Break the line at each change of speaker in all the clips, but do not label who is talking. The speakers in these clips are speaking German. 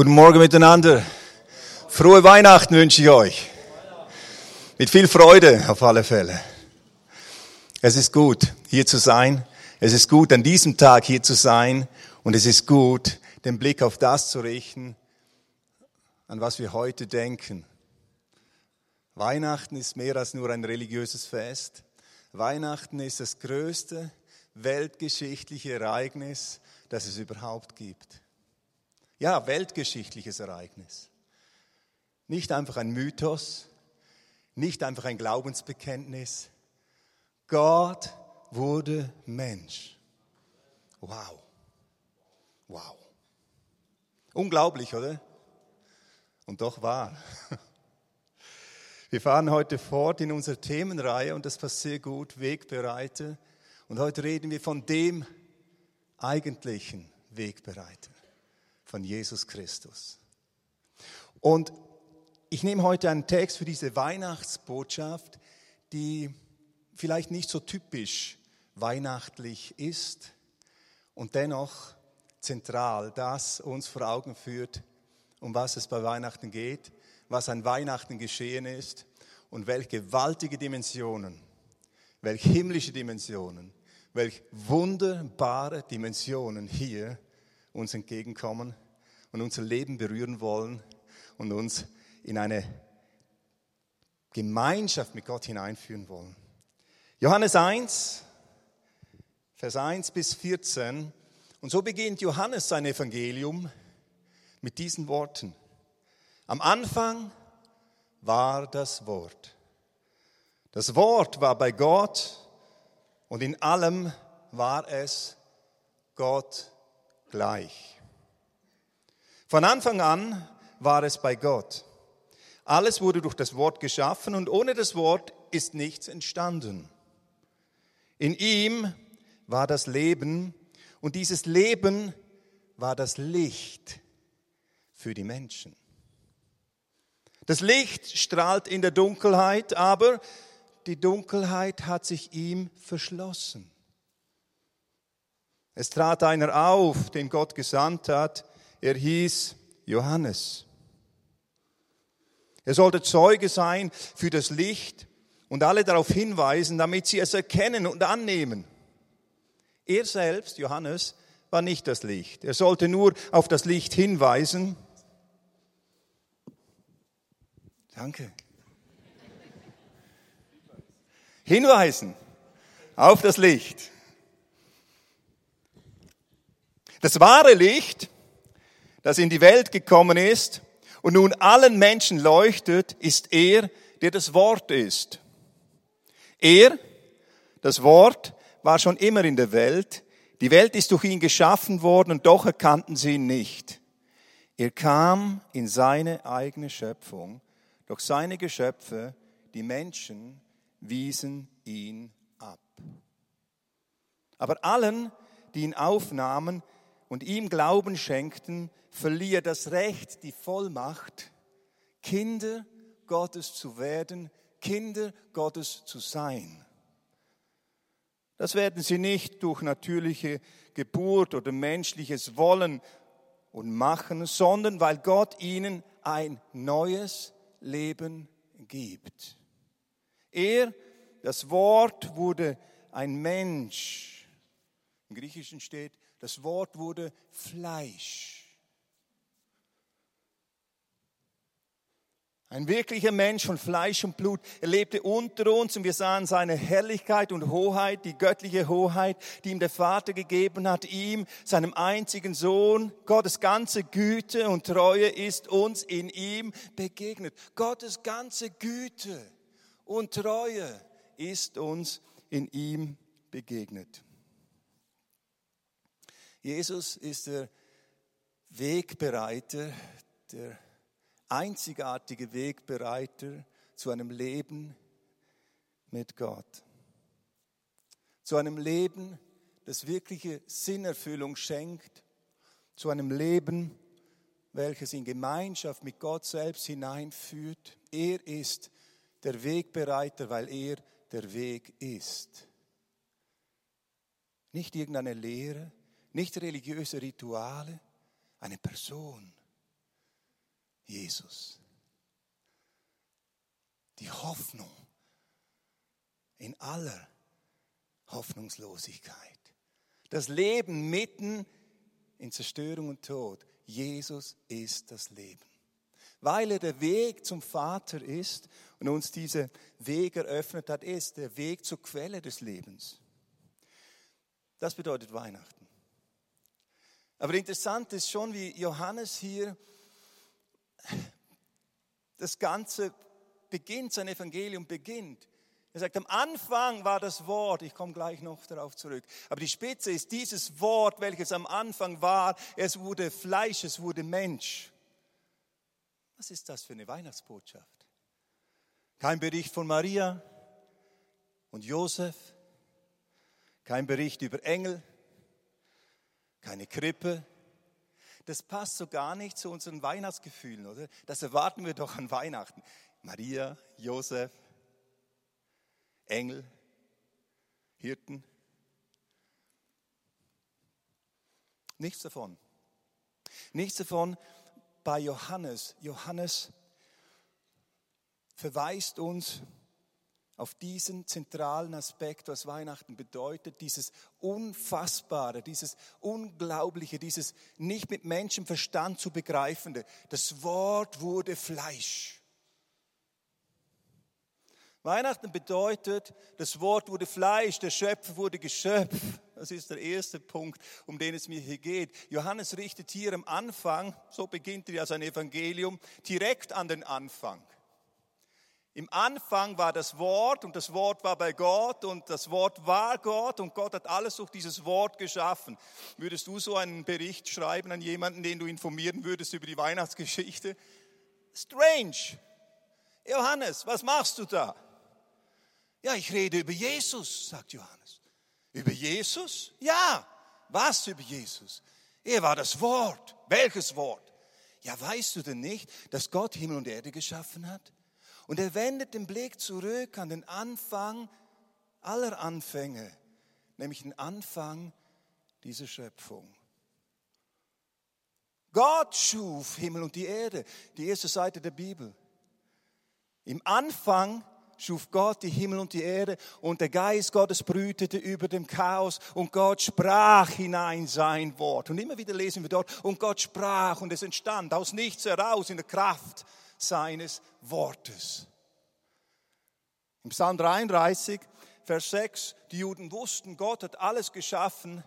Guten Morgen miteinander. Frohe Weihnachten wünsche ich euch. Mit viel Freude auf alle Fälle. Es ist gut, hier zu sein. Es ist gut, an diesem Tag hier zu sein. Und es ist gut, den Blick auf das zu richten, an was wir heute denken. Weihnachten ist mehr als nur ein religiöses Fest. Weihnachten ist das größte weltgeschichtliche Ereignis, das es überhaupt gibt. Ja, weltgeschichtliches Ereignis. Nicht einfach ein Mythos, nicht einfach ein Glaubensbekenntnis. Gott wurde Mensch. Wow. Wow. Unglaublich, oder? Und doch wahr. Wir fahren heute fort in unserer Themenreihe und das passt sehr gut, Wegbereiter. Und heute reden wir von dem eigentlichen Wegbereiter von Jesus Christus. Und ich nehme heute einen Text für diese Weihnachtsbotschaft, die vielleicht nicht so typisch weihnachtlich ist und dennoch zentral das uns vor Augen führt, um was es bei Weihnachten geht, was an Weihnachten geschehen ist und welche gewaltige Dimensionen, welche himmlische Dimensionen, welche wunderbare Dimensionen hier uns entgegenkommen und unser Leben berühren wollen und uns in eine Gemeinschaft mit Gott hineinführen wollen. Johannes 1, Vers 1 bis 14. Und so beginnt Johannes sein Evangelium mit diesen Worten. Am Anfang war das Wort. Das Wort war bei Gott und in allem war es Gott gleich. Von Anfang an war es bei Gott. Alles wurde durch das Wort geschaffen und ohne das Wort ist nichts entstanden. In ihm war das Leben und dieses Leben war das Licht für die Menschen. Das Licht strahlt in der Dunkelheit, aber die Dunkelheit hat sich ihm verschlossen. Es trat einer auf, den Gott gesandt hat. Er hieß Johannes. Er sollte Zeuge sein für das Licht und alle darauf hinweisen, damit sie es erkennen und annehmen. Er selbst, Johannes, war nicht das Licht. Er sollte nur auf das Licht hinweisen. Danke. Hinweisen auf das Licht. Das wahre Licht, das in die Welt gekommen ist und nun allen Menschen leuchtet, ist er, der das Wort ist. Er, das Wort, war schon immer in der Welt. Die Welt ist durch ihn geschaffen worden und doch erkannten sie ihn nicht. Er kam in seine eigene Schöpfung, doch seine Geschöpfe, die Menschen, wiesen ihn ab. Aber allen, die ihn aufnahmen, und ihm Glauben schenkten, verlieh er das Recht, die Vollmacht, Kinder Gottes zu werden, Kinder Gottes zu sein. Das werden sie nicht durch natürliche Geburt oder menschliches Wollen und Machen, sondern weil Gott ihnen ein neues Leben gibt. Er, das Wort, wurde ein Mensch. Im Griechischen steht, das Wort wurde Fleisch. Ein wirklicher Mensch von Fleisch und Blut. Er lebte unter uns und wir sahen seine Herrlichkeit und Hoheit, die göttliche Hoheit, die ihm der Vater gegeben hat, ihm, seinem einzigen Sohn. Gottes ganze Güte und Treue ist uns in ihm begegnet. Gottes ganze Güte und Treue ist uns in ihm begegnet. Jesus ist der Wegbereiter, der einzigartige Wegbereiter zu einem Leben mit Gott. Zu einem Leben, das wirkliche Sinnerfüllung schenkt. Zu einem Leben, welches in Gemeinschaft mit Gott selbst hineinführt. Er ist der Wegbereiter, weil er der Weg ist. Nicht irgendeine Lehre, nicht religiöse Rituale, eine Person, Jesus. Die Hoffnung in aller Hoffnungslosigkeit. Das Leben mitten in Zerstörung und Tod. Jesus ist das Leben. Weil er der Weg zum Vater ist und uns diese Weg eröffnet hat, ist der Weg zur Quelle des Lebens. Das bedeutet Weihnachten. Aber interessant ist schon, wie Johannes hier das Ganze beginnt, sein Evangelium beginnt. Er sagt, am Anfang war das Wort, ich komme gleich noch darauf zurück, aber die Spitze ist dieses Wort, welches am Anfang war, es wurde Fleisch, es wurde Mensch. Was ist das für eine Weihnachtsbotschaft? Kein Bericht von Maria und Josef, kein Bericht über Engel, keine Krippe. Das passt so gar nicht zu unseren Weihnachtsgefühlen, oder? Das erwarten wir doch an Weihnachten. Maria, Josef, Engel, Hirten. Nichts davon. Nichts davon bei Johannes. Johannes verweist uns auf diesen zentralen Aspekt, was Weihnachten bedeutet, dieses Unfassbare, dieses Unglaubliche, dieses nicht mit Menschenverstand zu begreifende. Das Wort wurde Fleisch. Weihnachten bedeutet, das Wort wurde Fleisch, der Schöpfer wurde Geschöpf. Das ist der erste Punkt, um den es mir hier geht. Johannes richtet hier am Anfang, so beginnt er ja sein Evangelium, direkt an den Anfang. Im Anfang war das Wort und das Wort war bei Gott und das Wort war Gott und Gott hat alles durch dieses Wort geschaffen. Würdest du so einen Bericht schreiben an jemanden, den du informieren würdest über die Weihnachtsgeschichte? Strange. Johannes, was machst du da? Ja, ich rede über Jesus, sagt Johannes. Über Jesus? Ja. Was über Jesus? Er war das Wort. Welches Wort? Ja, weißt du denn nicht, dass Gott Himmel und Erde geschaffen hat? Und er wendet den Blick zurück an den Anfang aller Anfänge, nämlich den Anfang dieser Schöpfung. Gott schuf Himmel und die Erde, die erste Seite der Bibel. Im Anfang schuf Gott die Himmel und die Erde und der Geist Gottes brütete über dem Chaos und Gott sprach hinein sein Wort. Und immer wieder lesen wir dort, und Gott sprach und es entstand aus nichts heraus in der Kraft seines Wortes. Im Psalm 33, Vers 6, die Juden wussten, Gott hat alles geschaffen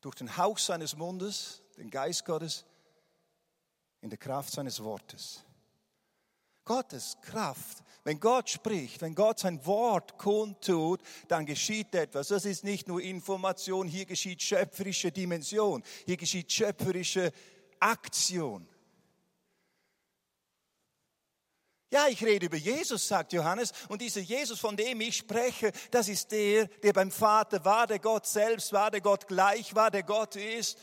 durch den Hauch seines Mundes, den Geist Gottes, in der Kraft seines Wortes. Gottes Kraft. Wenn Gott spricht, wenn Gott sein Wort kundtut, dann geschieht etwas. Das ist nicht nur Information, hier geschieht schöpferische Dimension, hier geschieht schöpferische Aktion. Ja, ich rede über Jesus, sagt Johannes, und dieser Jesus, von dem ich spreche, das ist der, der beim Vater war, der Gott selbst war, der Gott gleich war, der Gott ist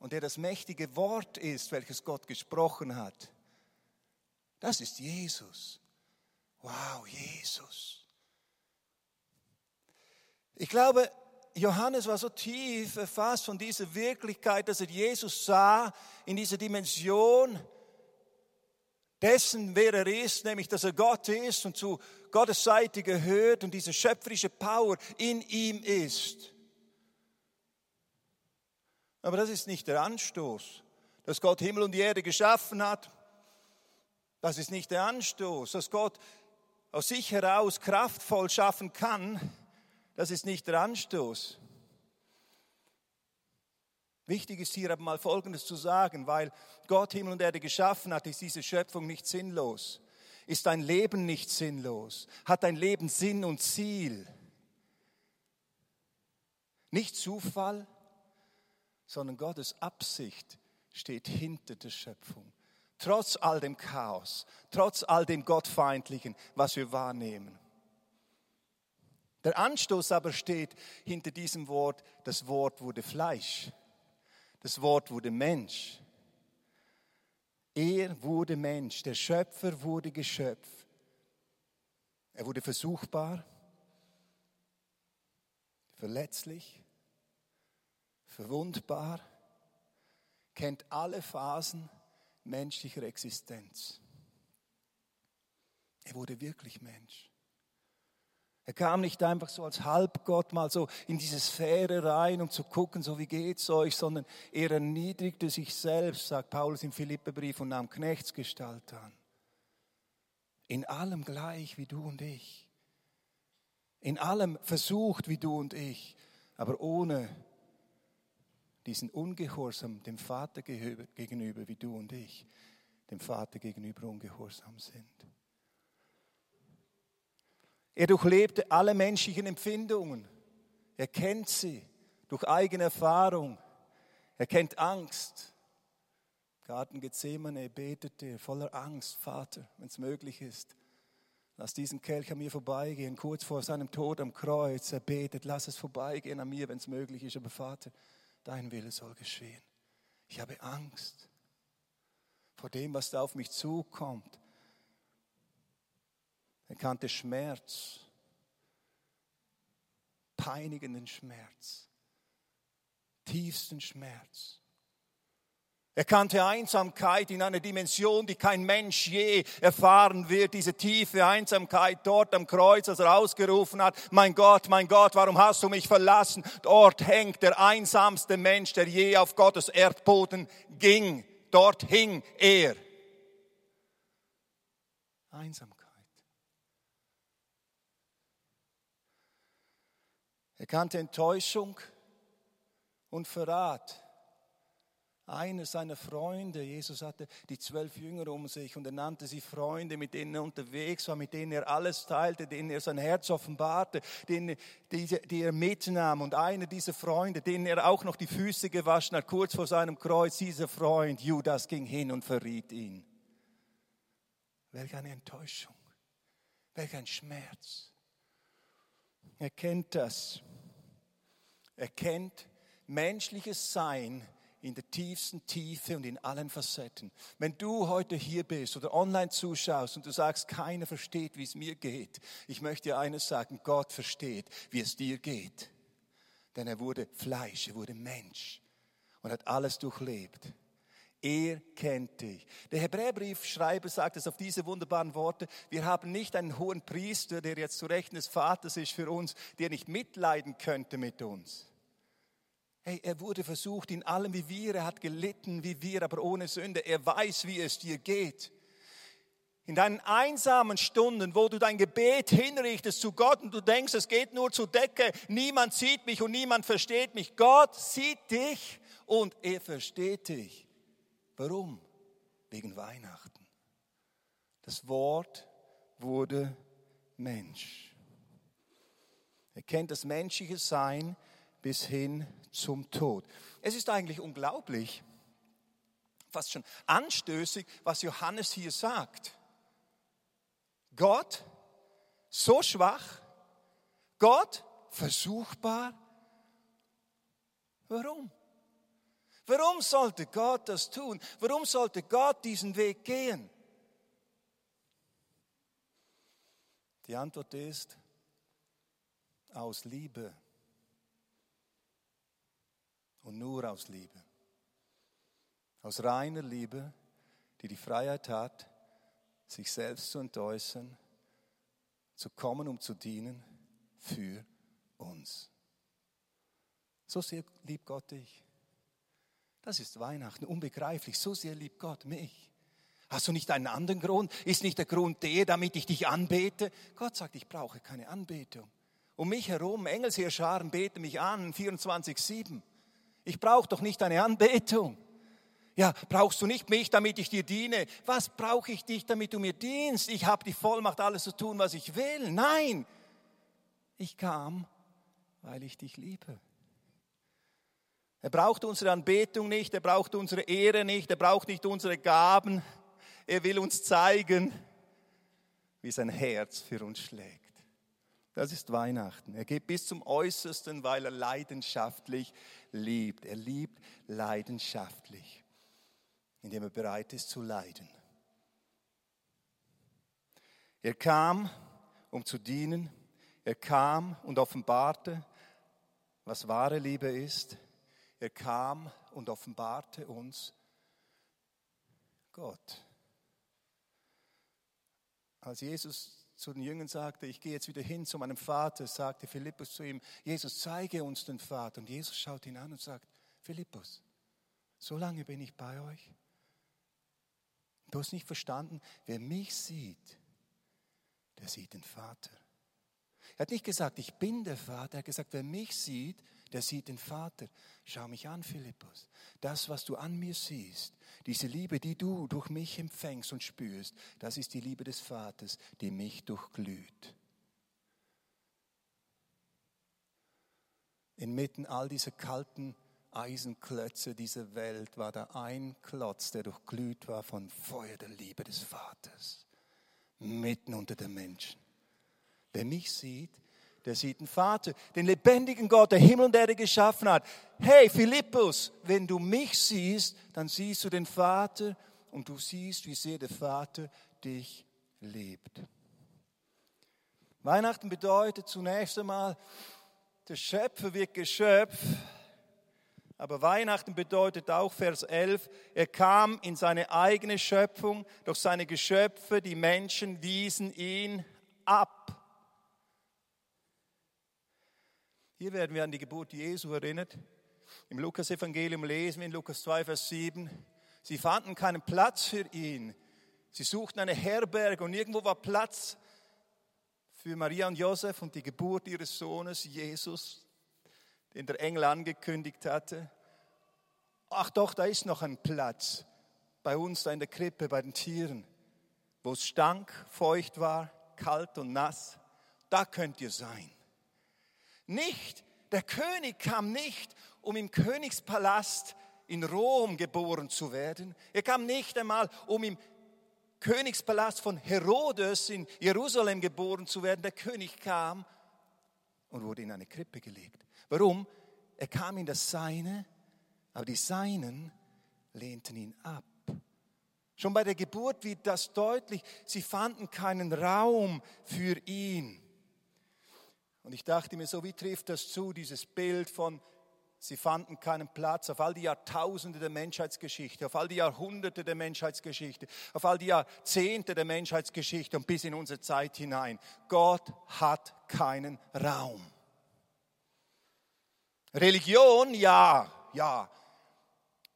und der das mächtige Wort ist, welches Gott gesprochen hat. Das ist Jesus. Wow, Jesus. Ich glaube, Johannes war so tief erfasst von dieser Wirklichkeit, dass er Jesus sah in dieser Dimension dessen, wer er ist, nämlich dass er Gott ist und zu Gottes Seite gehört und diese schöpferische Power in ihm ist. Aber das ist nicht der Anstoß, dass Gott Himmel und die Erde geschaffen hat das ist nicht der Anstoß, dass Gott aus sich heraus kraftvoll schaffen kann. Das ist nicht der Anstoß. Wichtig ist hier aber mal Folgendes zu sagen, weil Gott Himmel und Erde geschaffen hat, ist diese Schöpfung nicht sinnlos. Ist dein Leben nicht sinnlos? Hat dein Leben Sinn und Ziel? Nicht Zufall, sondern Gottes Absicht steht hinter der Schöpfung trotz all dem Chaos, trotz all dem Gottfeindlichen, was wir wahrnehmen. Der Anstoß aber steht hinter diesem Wort, das Wort wurde Fleisch, das Wort wurde Mensch. Er wurde Mensch, der Schöpfer wurde Geschöpf. Er wurde versuchbar, verletzlich, verwundbar, kennt alle Phasen menschlicher Existenz. Er wurde wirklich Mensch. Er kam nicht einfach so als Halbgott mal so in diese Sphäre rein, um zu gucken, so wie geht's euch, sondern er erniedrigte sich selbst, sagt Paulus im Philipperbrief, und nahm Knechtsgestalt an. In allem gleich wie du und ich. In allem versucht wie du und ich, aber ohne diesen Ungehorsam dem Vater gegenüber, wie du und ich dem Vater gegenüber ungehorsam sind. Er durchlebte alle menschlichen Empfindungen. Er kennt sie durch eigene Erfahrung. Er kennt Angst. Garten Gethsemane betete er voller Angst, Vater, wenn es möglich ist. Lass diesen Kelch an mir vorbeigehen, kurz vor seinem Tod am Kreuz. Er betet, lass es vorbeigehen an mir, wenn es möglich ist. Aber Vater, dein Wille soll geschehen. Ich habe Angst vor dem, was da auf mich zukommt. Er kannte Schmerz, peinigenden Schmerz, tiefsten Schmerz. Er kannte Einsamkeit in einer Dimension, die kein Mensch je erfahren wird. Diese tiefe Einsamkeit dort am Kreuz, als er ausgerufen hat, mein Gott, mein Gott, warum hast du mich verlassen? Dort hängt der einsamste Mensch, der je auf Gottes Erdboden ging. Dort hing er. Einsamkeit. Er kannte Enttäuschung und Verrat. Einer seiner Freunde, Jesus hatte die zwölf Jünger um sich und er nannte sie Freunde, mit denen er unterwegs war, mit denen er alles teilte, denen er sein Herz offenbarte, denen, die, die er mitnahm. Und einer dieser Freunde, denen er auch noch die Füße gewaschen hat, kurz vor seinem Kreuz, dieser Freund, Judas, ging hin und verriet ihn. Welch eine Enttäuschung, welch ein Schmerz. Er kennt das. Er kennt menschliches Sein in der tiefsten Tiefe und in allen Facetten. Wenn du heute hier bist oder online zuschaust und du sagst, keiner versteht, wie es mir geht, ich möchte dir eines sagen, Gott versteht, wie es dir geht. Denn er wurde Fleisch, er wurde Mensch und hat alles durchlebt. Er kennt dich. Der Hebräerbriefschreiber sagt es auf diese wunderbaren Worte. Wir haben nicht einen hohen Priester, der jetzt zu Rechten des Vaters ist für uns, der nicht mitleiden könnte mit uns. Hey, er wurde versucht in allem wie wir, er hat gelitten wie wir, aber ohne Sünde. Er weiß, wie es dir geht. In deinen einsamen Stunden, wo du dein Gebet hinrichtest zu Gott und du denkst, es geht nur zur Decke, niemand sieht mich und niemand versteht mich. Gott sieht dich und er versteht dich. Warum? Wegen Weihnachten. Das Wort wurde Mensch. Er kennt das menschliche Sein bis hin zum Tod. Es ist eigentlich unglaublich, fast schon anstößig, was Johannes hier sagt. Gott, so schwach, Gott, versuchbar. Warum? Warum sollte Gott das tun? Warum sollte Gott diesen Weg gehen? Die Antwort ist aus Liebe und nur aus Liebe. Aus reiner Liebe, die die Freiheit hat, sich selbst zu entäußern, zu kommen, um zu dienen für uns. So sehr liebt Gott dich. Das ist Weihnachten, unbegreiflich. So sehr liebt Gott mich. Hast du nicht einen anderen Grund? Ist nicht der Grund der, damit ich dich anbete? Gott sagt, ich brauche keine Anbetung. Um mich herum, Engelsheerscharen beten mich an, 24-7. Ich brauche doch nicht deine Anbetung. Ja, brauchst du nicht mich, damit ich dir diene? Was brauche ich dich, damit du mir dienst? Ich habe die Vollmacht, alles zu tun, was ich will. Nein, ich kam, weil ich dich liebe. Er braucht unsere Anbetung nicht, er braucht unsere Ehre nicht, er braucht nicht unsere Gaben. Er will uns zeigen, wie sein Herz für uns schlägt. Das ist Weihnachten. Er geht bis zum Äußersten, weil er leidenschaftlich liebt. Er liebt leidenschaftlich, indem er bereit ist zu leiden. Er kam, um zu dienen. Er kam und offenbarte, was wahre Liebe ist. Er kam und offenbarte uns Gott. Als Jesus zu den Jüngern sagte, ich gehe jetzt wieder hin zu meinem Vater, sagte Philippus zu ihm, Jesus, zeige uns den Vater. Und Jesus schaut ihn an und sagt, Philippus, so lange bin ich bei euch. Du hast nicht verstanden, wer mich sieht, der sieht den Vater. Er hat nicht gesagt, ich bin der Vater, er hat gesagt, wer mich sieht, der sieht den Vater. Schau mich an, Philippus. Das, was du an mir siehst, diese Liebe, die du durch mich empfängst und spürst, das ist die Liebe des Vaters, die mich durchglüht. Inmitten all dieser kalten Eisenklötze dieser Welt war da ein Klotz, der durchglüht war von Feuer der Liebe des Vaters, mitten unter den Menschen. Wer mich sieht, der sieht den Vater, den lebendigen Gott, der Himmel und Erde geschaffen hat. Hey, Philippus, wenn du mich siehst, dann siehst du den Vater und du siehst, wie sehr der Vater dich liebt. Weihnachten bedeutet zunächst einmal, der Schöpfer wird Geschöpf, aber Weihnachten bedeutet auch Vers 11, er kam in seine eigene Schöpfung, doch seine Geschöpfe, die Menschen, wiesen ihn ab. Hier werden wir an die Geburt Jesu erinnert. Im Lukas-Evangelium lesen wir in Lukas 2, Vers 7, sie fanden keinen Platz für ihn. Sie suchten eine Herberge und irgendwo war Platz für Maria und Josef und die Geburt ihres Sohnes Jesus, den der Engel angekündigt hatte. Ach doch, da ist noch ein Platz bei uns da in der Krippe, bei den Tieren, wo es stank, feucht war, kalt und nass. Da könnt ihr sein. Nicht, der König kam nicht, um im Königspalast in Rom geboren zu werden. Er kam nicht einmal, um im Königspalast von Herodes in Jerusalem geboren zu werden. Der König kam und wurde in eine Krippe gelegt. Warum? Er kam in das Seine, aber die Seinen lehnten ihn ab. Schon bei der Geburt wird das deutlich. Sie fanden keinen Raum für ihn. Und ich dachte mir, so wie trifft das zu, dieses Bild von, sie fanden keinen Platz auf all die Jahrtausende der Menschheitsgeschichte, auf all die Jahrhunderte der Menschheitsgeschichte, auf all die Jahrzehnte der Menschheitsgeschichte und bis in unsere Zeit hinein. Gott hat keinen Raum. Religion, ja, ja.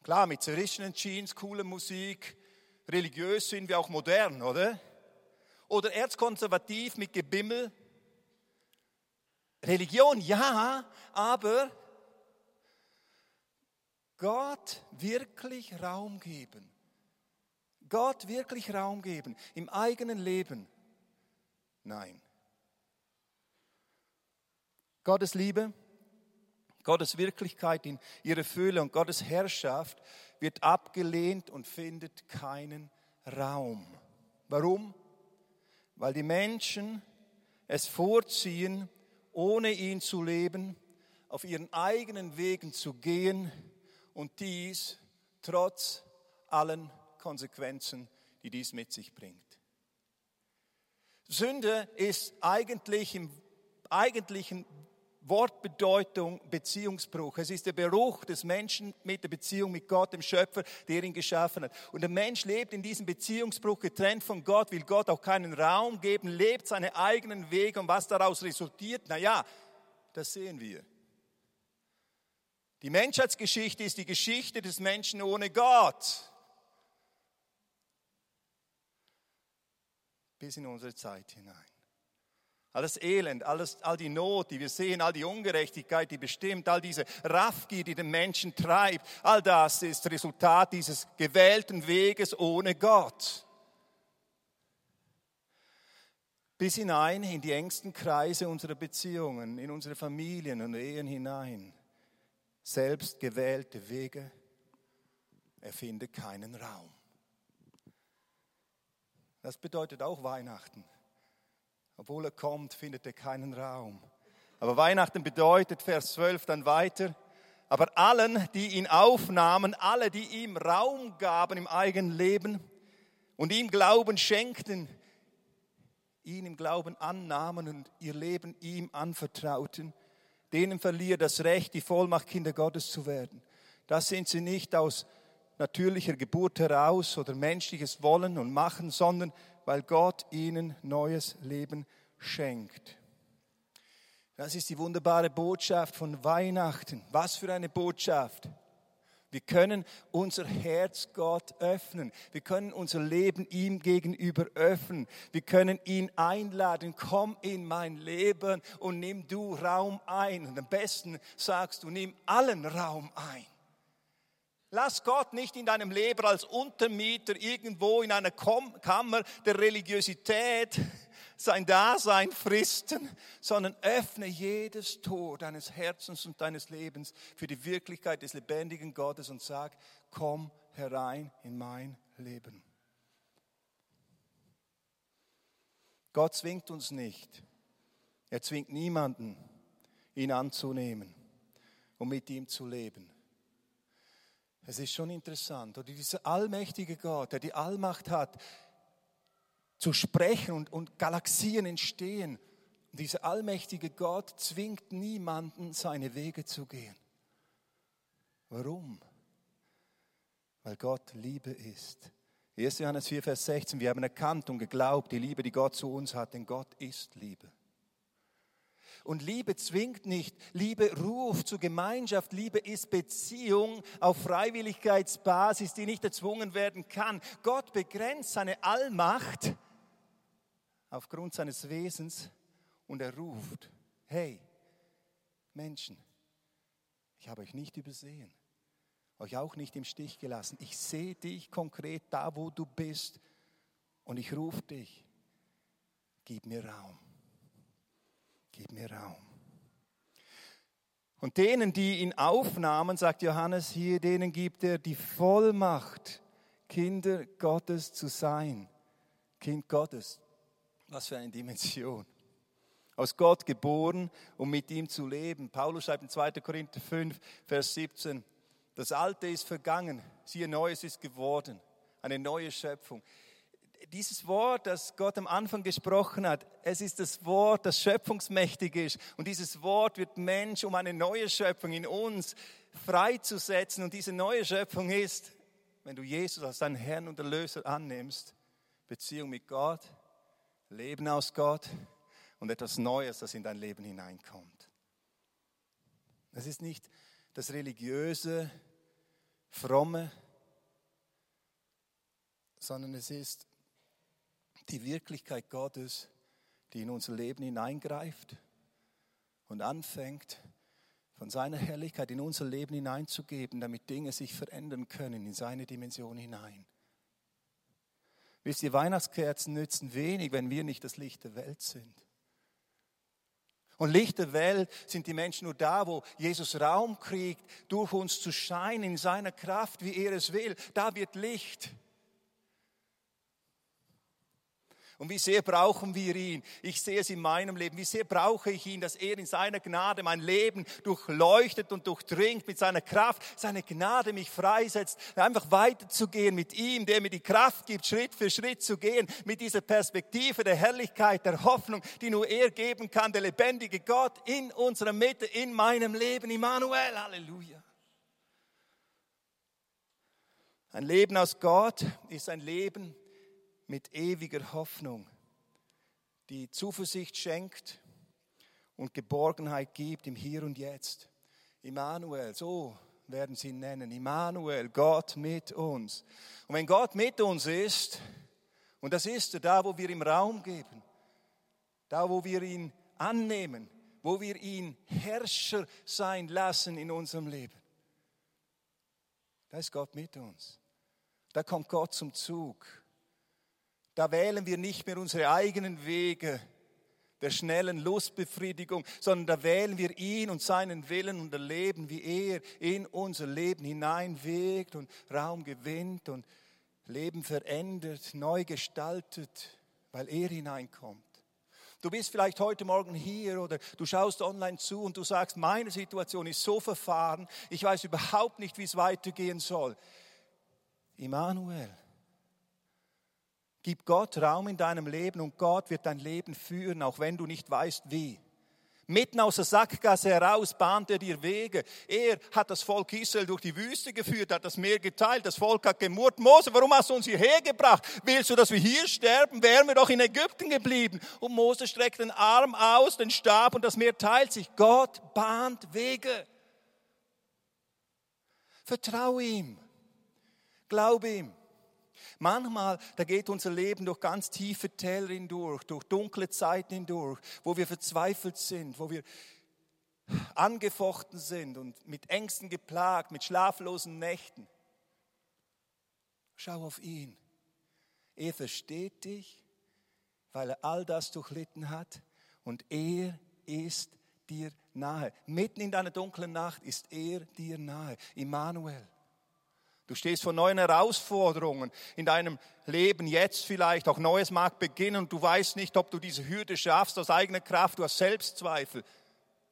Klar, mit zerrissenen Jeans, coole Musik. Religiös sind wir auch modern, oder? Oder erzkonservativ mit Gebimmel. Religion ja, aber Gott wirklich Raum geben. Gott wirklich Raum geben im eigenen Leben. Nein. Gottes Liebe, Gottes Wirklichkeit in ihrer Fülle und Gottes Herrschaft wird abgelehnt und findet keinen Raum. Warum? Weil die Menschen es vorziehen, ohne ihn zu leben, auf ihren eigenen Wegen zu gehen und dies trotz allen Konsequenzen, die dies mit sich bringt. Sünde ist eigentlich im eigentlichen Wortbedeutung Beziehungsbruch. Es ist der Beruch des Menschen mit der Beziehung mit Gott, dem Schöpfer, der ihn geschaffen hat. Und der Mensch lebt in diesem Beziehungsbruch getrennt von Gott, will Gott auch keinen Raum geben, lebt seine eigenen Wege und was daraus resultiert, na ja, das sehen wir. Die Menschheitsgeschichte ist die Geschichte des Menschen ohne Gott. Bis in unsere Zeit hinein. Alles Elend, alles, all die Not, die wir sehen, all die Ungerechtigkeit, die bestimmt, all diese Raffgier, die den Menschen treibt, all das ist Resultat dieses gewählten Weges ohne Gott. Bis hinein in die engsten Kreise unserer Beziehungen, in unsere Familien und Ehen hinein. Selbst gewählte Wege erfinden keinen Raum. Das bedeutet auch Weihnachten. Obwohl er kommt, findet er keinen Raum. Aber Weihnachten bedeutet, Vers 12 dann weiter, aber allen, die ihn aufnahmen, alle, die ihm Raum gaben im eigenen Leben und ihm Glauben schenkten, ihn im Glauben annahmen und ihr Leben ihm anvertrauten, denen verliert das Recht, die Vollmacht Kinder Gottes zu werden. Das sind sie nicht aus natürlicher Geburt heraus oder menschliches Wollen und Machen, sondern weil Gott ihnen neues Leben schenkt. Das ist die wunderbare Botschaft von Weihnachten. Was für eine Botschaft. Wir können unser Herz Gott öffnen. Wir können unser Leben ihm gegenüber öffnen. Wir können ihn einladen. Komm in mein Leben und nimm du Raum ein. Und am besten sagst du, nimm allen Raum ein. Lass Gott nicht in deinem Leben als Untermieter irgendwo in einer Kammer der Religiosität sein Dasein fristen, sondern öffne jedes Tor deines Herzens und deines Lebens für die Wirklichkeit des lebendigen Gottes und sag, komm herein in mein Leben. Gott zwingt uns nicht. Er zwingt niemanden, ihn anzunehmen und mit ihm zu leben. Es ist schon interessant. Oder dieser allmächtige Gott, der die Allmacht hat, zu sprechen und, und Galaxien entstehen. Dieser allmächtige Gott zwingt niemanden, seine Wege zu gehen. Warum? Weil Gott Liebe ist. 1. Johannes 4, Vers 16, wir haben erkannt und geglaubt, die Liebe, die Gott zu uns hat, denn Gott ist Liebe. Und Liebe zwingt nicht, Liebe ruft zur Gemeinschaft, Liebe ist Beziehung auf Freiwilligkeitsbasis, die nicht erzwungen werden kann. Gott begrenzt seine Allmacht aufgrund seines Wesens und er ruft, hey Menschen, ich habe euch nicht übersehen, euch auch nicht im Stich gelassen. Ich sehe dich konkret da, wo du bist und ich rufe dich. Gib mir Raum. Gib mir Raum. Und denen, die ihn aufnahmen, sagt Johannes hier, denen gibt er die Vollmacht, Kinder Gottes zu sein. Kind Gottes. Was für eine Dimension. Aus Gott geboren, um mit ihm zu leben. Paulus schreibt in 2. Korinther 5, Vers 17, das Alte ist vergangen, siehe, Neues ist geworden. Eine neue Schöpfung. Dieses Wort, das Gott am Anfang gesprochen hat, es ist das Wort, das schöpfungsmächtig ist. Und dieses Wort wird Mensch, um eine neue Schöpfung in uns freizusetzen. Und diese neue Schöpfung ist, wenn du Jesus als deinen Herrn und Erlöser annimmst, Beziehung mit Gott, Leben aus Gott und etwas Neues, das in dein Leben hineinkommt. Es ist nicht das religiöse, fromme, sondern es ist die Wirklichkeit Gottes, die in unser Leben hineingreift und anfängt, von seiner Herrlichkeit in unser Leben hineinzugeben, damit Dinge sich verändern können in seine Dimension hinein. Wisst ihr, Weihnachtskerzen nützen wenig, wenn wir nicht das Licht der Welt sind. Und Licht der Welt sind die Menschen nur da, wo Jesus Raum kriegt, durch uns zu scheinen in seiner Kraft, wie er es will. Da wird Licht. Und wie sehr brauchen wir ihn? Ich sehe es in meinem Leben. Wie sehr brauche ich ihn, dass er in seiner Gnade mein Leben durchleuchtet und durchdringt mit seiner Kraft, seine Gnade mich freisetzt, einfach weiterzugehen mit ihm, der mir die Kraft gibt, Schritt für Schritt zu gehen, mit dieser Perspektive der Herrlichkeit, der Hoffnung, die nur er geben kann, der lebendige Gott in unserer Mitte, in meinem Leben. Immanuel, Halleluja. Ein Leben aus Gott ist ein Leben, mit ewiger Hoffnung, die Zuversicht schenkt und Geborgenheit gibt im Hier und Jetzt. Immanuel, so werden sie ihn nennen. Immanuel, Gott mit uns. Und wenn Gott mit uns ist, und das ist er, da wo wir ihm Raum geben, da wo wir ihn annehmen, wo wir ihn Herrscher sein lassen in unserem Leben, da ist Gott mit uns. Da kommt Gott zum Zug. Da wählen wir nicht mehr unsere eigenen Wege der schnellen Lustbefriedigung, sondern da wählen wir ihn und seinen Willen und erleben, wie er in unser Leben hineinwegt und Raum gewinnt und Leben verändert, neu gestaltet, weil er hineinkommt. Du bist vielleicht heute Morgen hier oder du schaust online zu und du sagst, meine Situation ist so verfahren, ich weiß überhaupt nicht, wie es weitergehen soll. Immanuel, Gib Gott Raum in deinem Leben und Gott wird dein Leben führen, auch wenn du nicht weißt wie. Mitten aus der Sackgasse heraus bahnt er dir Wege. Er hat das Volk Israel durch die Wüste geführt, hat das Meer geteilt, das Volk hat gemurrt. Mose, warum hast du uns hierher gebracht? Willst du, dass wir hier sterben? Wären wir doch in Ägypten geblieben. Und Mose streckt den Arm aus, den Stab und das Meer teilt sich. Gott bahnt Wege. Vertraue ihm. Glaube ihm. Manchmal, da geht unser Leben durch ganz tiefe Täler hindurch, durch dunkle Zeiten hindurch, wo wir verzweifelt sind, wo wir angefochten sind und mit Ängsten geplagt, mit schlaflosen Nächten. Schau auf ihn. Er versteht dich, weil er all das durchlitten hat und er ist dir nahe. Mitten in deiner dunklen Nacht ist er dir nahe. Immanuel. Du stehst vor neuen Herausforderungen in deinem Leben jetzt vielleicht. Auch Neues mag beginnen und du weißt nicht, ob du diese Hürde schaffst aus eigener Kraft. Du hast Selbstzweifel.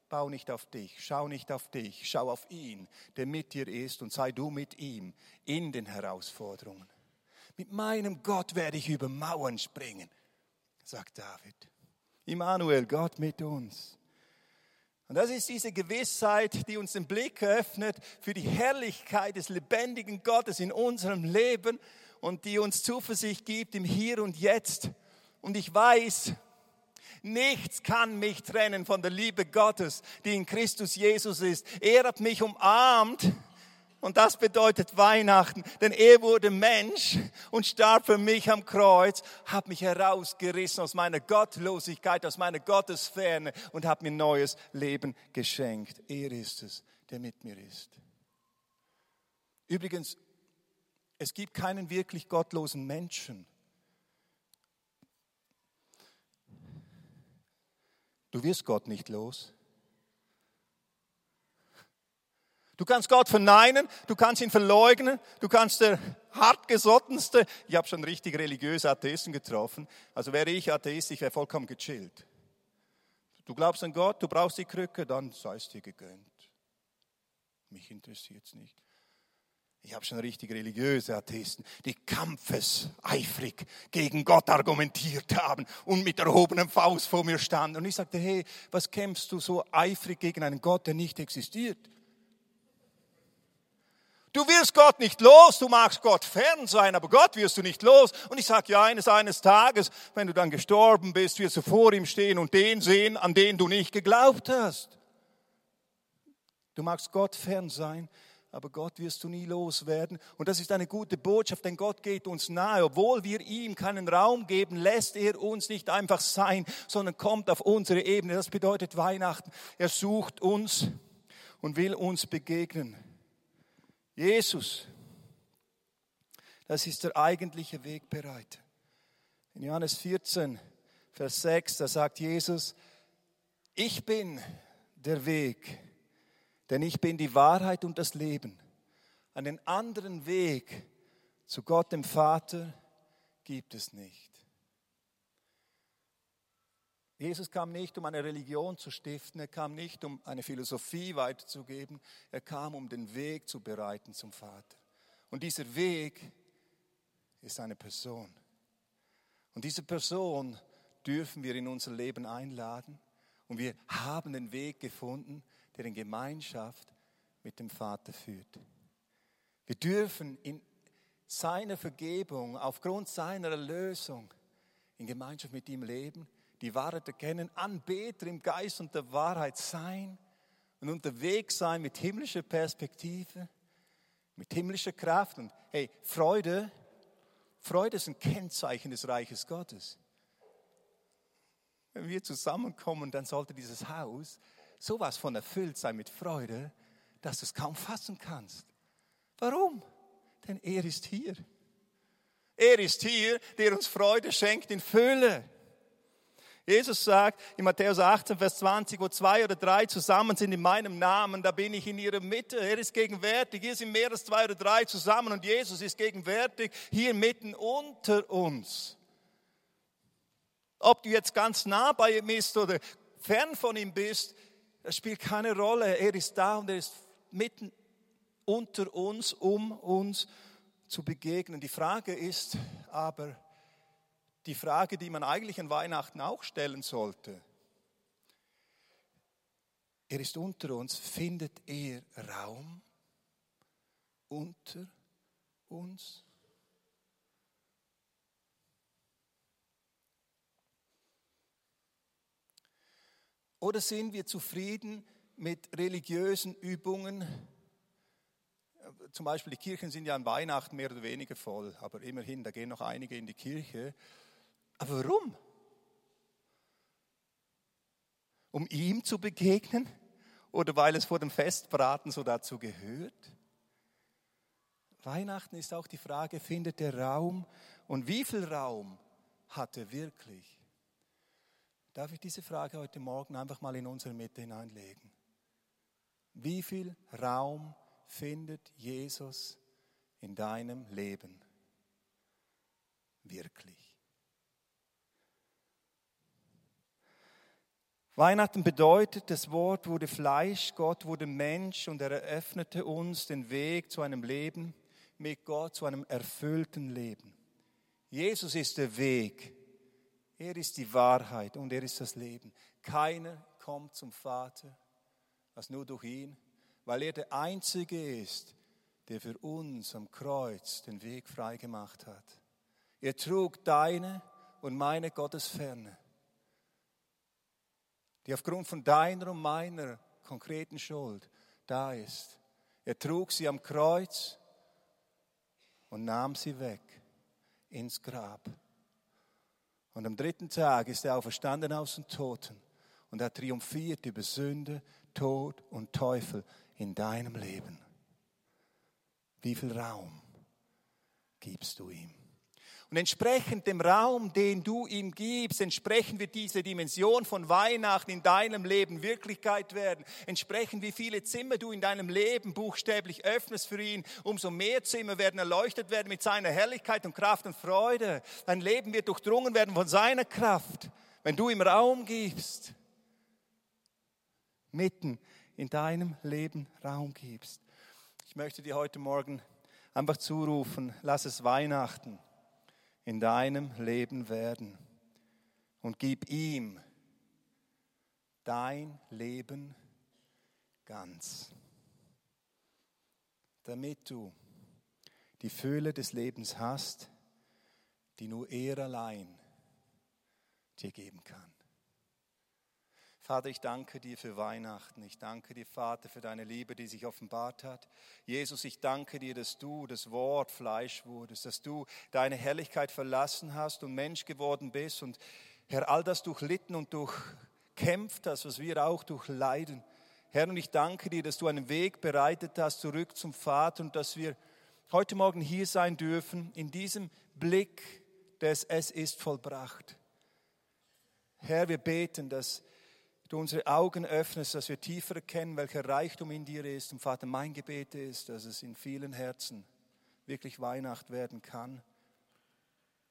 Bau nicht auf dich, schau nicht auf dich, schau auf ihn, der mit dir ist und sei du mit ihm in den Herausforderungen. Mit meinem Gott werde ich über Mauern springen, sagt David. Immanuel, Gott mit uns. Und das ist diese Gewissheit, die uns den Blick öffnet für die Herrlichkeit des lebendigen Gottes in unserem Leben und die uns Zuversicht gibt im Hier und Jetzt. Und ich weiß, nichts kann mich trennen von der Liebe Gottes, die in Christus Jesus ist. Er hat mich umarmt und das bedeutet Weihnachten, denn er wurde Mensch und starb für mich am Kreuz, hat mich herausgerissen aus meiner Gottlosigkeit, aus meiner Gottesferne und hat mir neues Leben geschenkt. Er ist es, der mit mir ist. Übrigens, es gibt keinen wirklich gottlosen Menschen. Du wirst Gott nicht los. Du kannst Gott verneinen, du kannst ihn verleugnen, du kannst der hartgesottenste, ich habe schon richtig religiöse Atheisten getroffen, also wäre ich Atheist, ich wäre vollkommen gechillt. Du glaubst an Gott, du brauchst die Krücke, dann sei es dir gegönnt. Mich interessiert es nicht. Ich habe schon richtig religiöse Atheisten, die kampfeseifrig gegen Gott argumentiert haben und mit erhobenem Faust vor mir standen. Und ich sagte, hey, was kämpfst du so eifrig gegen einen Gott, der nicht existiert? Du wirst Gott nicht los, du magst Gott fern sein, aber Gott wirst du nicht los. Und ich sage ja, eines, eines Tages, wenn du dann gestorben bist, wirst du vor ihm stehen und den sehen, an den du nicht geglaubt hast. Du magst Gott fern sein, aber Gott wirst du nie loswerden. Und das ist eine gute Botschaft, denn Gott geht uns nahe. Obwohl wir ihm keinen Raum geben, lässt er uns nicht einfach sein, sondern kommt auf unsere Ebene. Das bedeutet Weihnachten. Er sucht uns und will uns begegnen. Jesus, das ist der eigentliche Wegbereiter. In Johannes 14, Vers 6, da sagt Jesus, ich bin der Weg, denn ich bin die Wahrheit und das Leben. Einen anderen Weg zu Gott dem Vater gibt es nicht. Jesus kam nicht, um eine Religion zu stiften, er kam nicht, um eine Philosophie weiterzugeben, er kam, um den Weg zu bereiten zum Vater. Und dieser Weg ist eine Person. Und diese Person dürfen wir in unser Leben einladen. Und wir haben den Weg gefunden, der in Gemeinschaft mit dem Vater führt. Wir dürfen in seiner Vergebung, aufgrund seiner Erlösung, in Gemeinschaft mit ihm leben die Wahrheit erkennen, Anbeter im Geist und der Wahrheit sein und unterwegs sein mit himmlischer Perspektive, mit himmlischer Kraft. Und hey, Freude, Freude ist ein Kennzeichen des Reiches Gottes. Wenn wir zusammenkommen, dann sollte dieses Haus sowas von erfüllt sein mit Freude, dass du es kaum fassen kannst. Warum? Denn er ist hier. Er ist hier, der uns Freude schenkt in Fülle. Jesus sagt in Matthäus 18, Vers 20, wo zwei oder drei zusammen sind in meinem Namen, da bin ich in ihrer Mitte. Er ist gegenwärtig. Hier sind mehr als zwei oder drei zusammen und Jesus ist gegenwärtig hier mitten unter uns. Ob du jetzt ganz nah bei ihm bist oder fern von ihm bist, das spielt keine Rolle. Er ist da und er ist mitten unter uns, um uns zu begegnen. Die Frage ist aber, die Frage, die man eigentlich an Weihnachten auch stellen sollte. er ist unter uns, findet er Raum unter uns? Oder sind wir zufrieden mit religiösen Übungen? Zum Beispiel die Kirchen sind ja an Weihnachten mehr oder weniger voll, aber immerhin, da gehen noch einige in die Kirche. Aber warum? Um ihm zu begegnen oder weil es vor dem Festbraten so dazu gehört? Weihnachten ist auch die Frage, findet der Raum und wie viel Raum hat er wirklich? Darf ich diese Frage heute Morgen einfach mal in unsere Mitte hineinlegen? Wie viel Raum findet Jesus in deinem Leben wirklich? Weihnachten bedeutet, das Wort wurde Fleisch, Gott wurde Mensch und er eröffnete uns den Weg zu einem Leben mit Gott, zu einem erfüllten Leben. Jesus ist der Weg, er ist die Wahrheit und er ist das Leben. Keiner kommt zum Vater als nur durch ihn, weil er der Einzige ist, der für uns am Kreuz den Weg freigemacht hat. Er trug deine und meine Gottesferne, die aufgrund von deiner und meiner konkreten Schuld da ist. Er trug sie am Kreuz und nahm sie weg ins Grab. Und am dritten Tag ist er auferstanden aus den Toten und er triumphiert über Sünde, Tod und Teufel in deinem Leben. Wie viel Raum gibst du ihm? Und entsprechend dem Raum, den du ihm gibst, entsprechend wird diese Dimension von Weihnachten in deinem Leben Wirklichkeit werden. Entsprechend wie viele Zimmer du in deinem Leben buchstäblich öffnest für ihn, umso mehr Zimmer werden erleuchtet werden mit seiner Herrlichkeit und Kraft und Freude. Dein Leben wird durchdrungen werden von seiner Kraft, wenn du ihm Raum gibst. Mitten in deinem Leben Raum gibst. Ich möchte dir heute Morgen einfach zurufen, lass es Weihnachten in deinem Leben werden und gib ihm dein Leben ganz, damit du die Fülle des Lebens hast, die nur er allein dir geben kann. Vater, ich danke dir für Weihnachten. Ich danke dir, Vater, für deine Liebe, die sich offenbart hat. Jesus, ich danke dir, dass du das Wort Fleisch wurdest, dass du deine Herrlichkeit verlassen hast und Mensch geworden bist. Und Herr, all das durchlitten und durchkämpft hast, was wir auch durchleiden. Herr, und ich danke dir, dass du einen Weg bereitet hast zurück zum Vater und dass wir heute Morgen hier sein dürfen in diesem Blick des Es ist vollbracht. Herr, wir beten, dass du unsere Augen öffnest, dass wir tiefer erkennen, welcher Reichtum in dir ist. Und Vater, mein Gebet ist, dass es in vielen Herzen wirklich Weihnacht werden kann,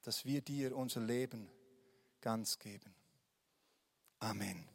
dass wir dir unser Leben ganz geben. Amen.